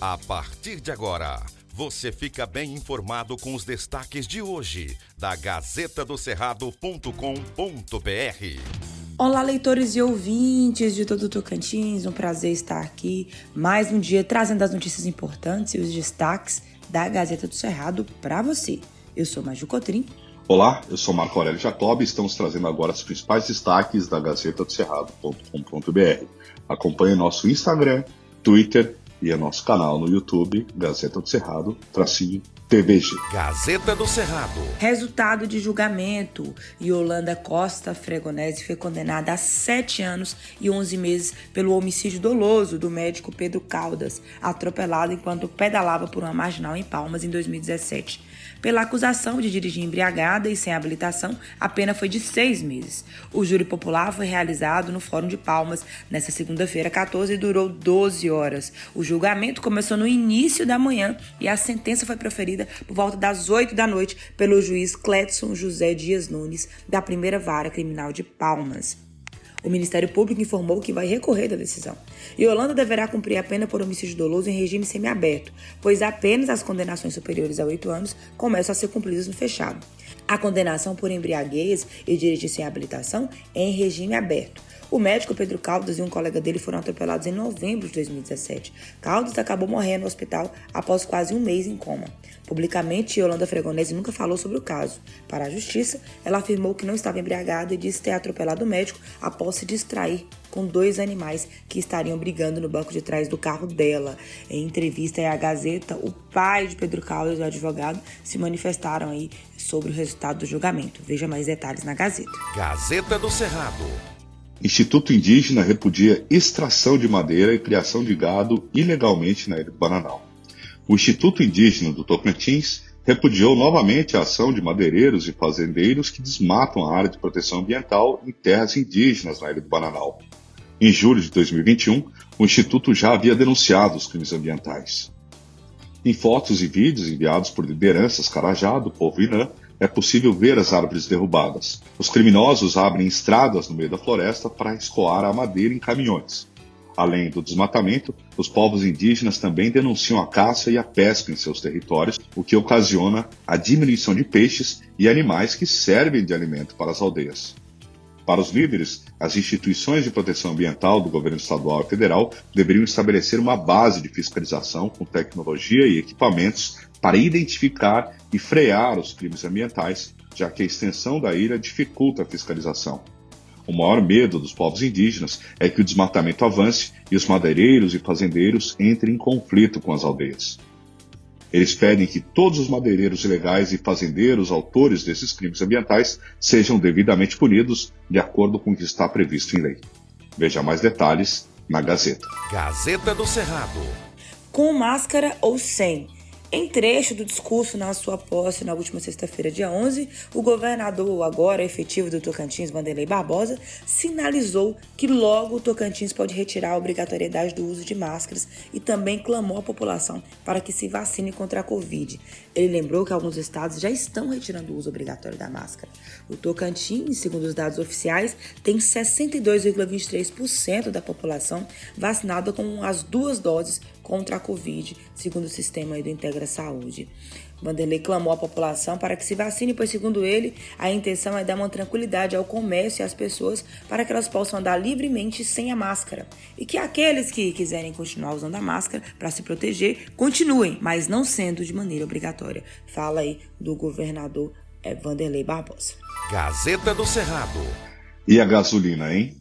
A partir de agora, você fica bem informado com os destaques de hoje da Gazeta do Cerrado.com.br. Olá, leitores e ouvintes de todo o Tocantins, um prazer estar aqui mais um dia trazendo as notícias importantes e os destaques da Gazeta do Cerrado para você. Eu sou Maju Cotrim. Olá, eu sou Marco Aurélio Jacob e estamos trazendo agora os principais destaques da Gazeta do Cerrado.com.br. Acompanhe nosso Instagram, Twitter e o nosso canal no YouTube, Gazeta do Cerrado, tracinho TVG. Gazeta do Cerrado. Resultado de julgamento. Yolanda Costa Fregonese foi condenada a sete anos e 11 meses pelo homicídio doloso do médico Pedro Caldas, atropelado enquanto pedalava por uma marginal em Palmas em 2017. Pela acusação de dirigir embriagada e sem habilitação, a pena foi de seis meses. O júri popular foi realizado no Fórum de Palmas nesta segunda-feira, 14, e durou 12 horas. O julgamento começou no início da manhã e a sentença foi proferida por volta das 8 da noite pelo juiz Cledson José Dias Nunes, da primeira vara criminal de Palmas. O Ministério Público informou que vai recorrer da decisão. E Holanda deverá cumprir a pena por homicídio doloso em regime semiaberto, pois apenas as condenações superiores a oito anos começam a ser cumpridas no fechado. A condenação por embriaguez e dirigir sem habilitação é em regime aberto. O médico Pedro Caldas e um colega dele foram atropelados em novembro de 2017. Caldas acabou morrendo no hospital após quase um mês em coma. Publicamente, Yolanda Fregonese nunca falou sobre o caso. Para a justiça, ela afirmou que não estava embriagada e disse ter atropelado o médico após se distrair com dois animais que estariam brigando no banco de trás do carro dela. Em entrevista à Gazeta, o pai de Pedro Caldas e o advogado se manifestaram aí sobre o resultado do julgamento. Veja mais detalhes na Gazeta. Gazeta do Cerrado. Instituto Indígena repudia extração de madeira e criação de gado ilegalmente na Ilha do Bananal. O Instituto Indígena do Tocantins repudiou novamente a ação de madeireiros e fazendeiros que desmatam a área de proteção ambiental em terras indígenas na Ilha do Bananal. Em julho de 2021, o Instituto já havia denunciado os crimes ambientais. Em fotos e vídeos enviados por lideranças Carajá, do povo Inã, é possível ver as árvores derrubadas. Os criminosos abrem estradas no meio da floresta para escoar a madeira em caminhões. Além do desmatamento, os povos indígenas também denunciam a caça e a pesca em seus territórios, o que ocasiona a diminuição de peixes e animais que servem de alimento para as aldeias. Para os líderes, as instituições de proteção ambiental do governo estadual e federal deveriam estabelecer uma base de fiscalização com tecnologia e equipamentos para identificar e frear os crimes ambientais, já que a extensão da ilha dificulta a fiscalização. O maior medo dos povos indígenas é que o desmatamento avance e os madeireiros e fazendeiros entrem em conflito com as aldeias. Eles pedem que todos os madeireiros ilegais e fazendeiros autores desses crimes ambientais sejam devidamente punidos de acordo com o que está previsto em lei. Veja mais detalhes na Gazeta. Gazeta do Cerrado. Com máscara ou sem? Em trecho do discurso na sua posse na última sexta-feira, dia 11, o governador, agora efetivo do Tocantins, Vanderlei Barbosa, sinalizou que logo o Tocantins pode retirar a obrigatoriedade do uso de máscaras e também clamou à população para que se vacine contra a Covid. Ele lembrou que alguns estados já estão retirando o uso obrigatório da máscara. O Tocantins, segundo os dados oficiais, tem 62,23% da população vacinada com as duas doses contra a Covid, segundo o sistema do Integra Saúde. Vanderlei clamou à população para que se vacine, pois, segundo ele, a intenção é dar uma tranquilidade ao comércio e às pessoas para que elas possam andar livremente sem a máscara. E que aqueles que quiserem continuar usando a máscara para se proteger, continuem, mas não sendo de maneira obrigatória. Fala aí do governador é, Vanderlei Barbosa. Gazeta do Cerrado. E a gasolina, hein?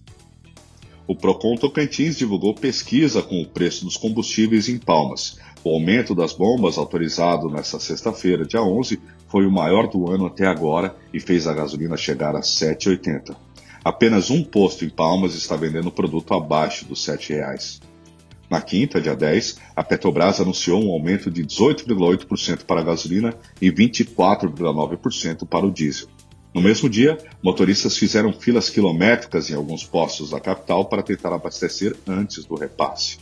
O Procon Tocantins divulgou pesquisa com o preço dos combustíveis em Palmas. O aumento das bombas autorizado nesta sexta-feira, dia 11, foi o maior do ano até agora e fez a gasolina chegar a R$ 7,80. Apenas um posto em Palmas está vendendo produto abaixo dos R$ 7,00. Na quinta, dia 10, a Petrobras anunciou um aumento de 18,8% para a gasolina e 24,9% para o diesel. No mesmo dia, motoristas fizeram filas quilométricas em alguns postos da capital para tentar abastecer antes do repasse.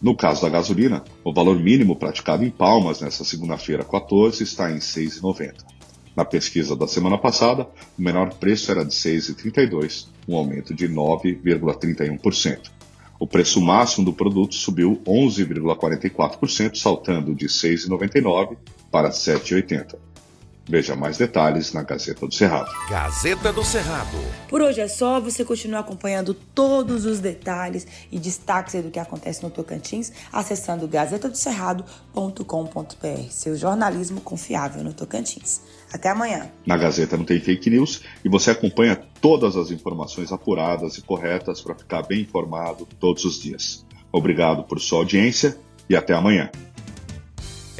No caso da gasolina, o valor mínimo praticado em Palmas nesta segunda-feira 14 está em R$ 6,90. Na pesquisa da semana passada, o menor preço era de R$ 6,32, um aumento de 9,31%. O preço máximo do produto subiu 11,44%, saltando de R$ 6,99 para R$ 7,80. Veja mais detalhes na Gazeta do Cerrado. Gazeta do Cerrado. Por hoje é só. Você continua acompanhando todos os detalhes e destaques do que acontece no Tocantins acessando gazetadocerrado.com.br. Seu jornalismo confiável no Tocantins. Até amanhã. Na Gazeta não tem fake news e você acompanha todas as informações apuradas e corretas para ficar bem informado todos os dias. Obrigado por sua audiência e até amanhã.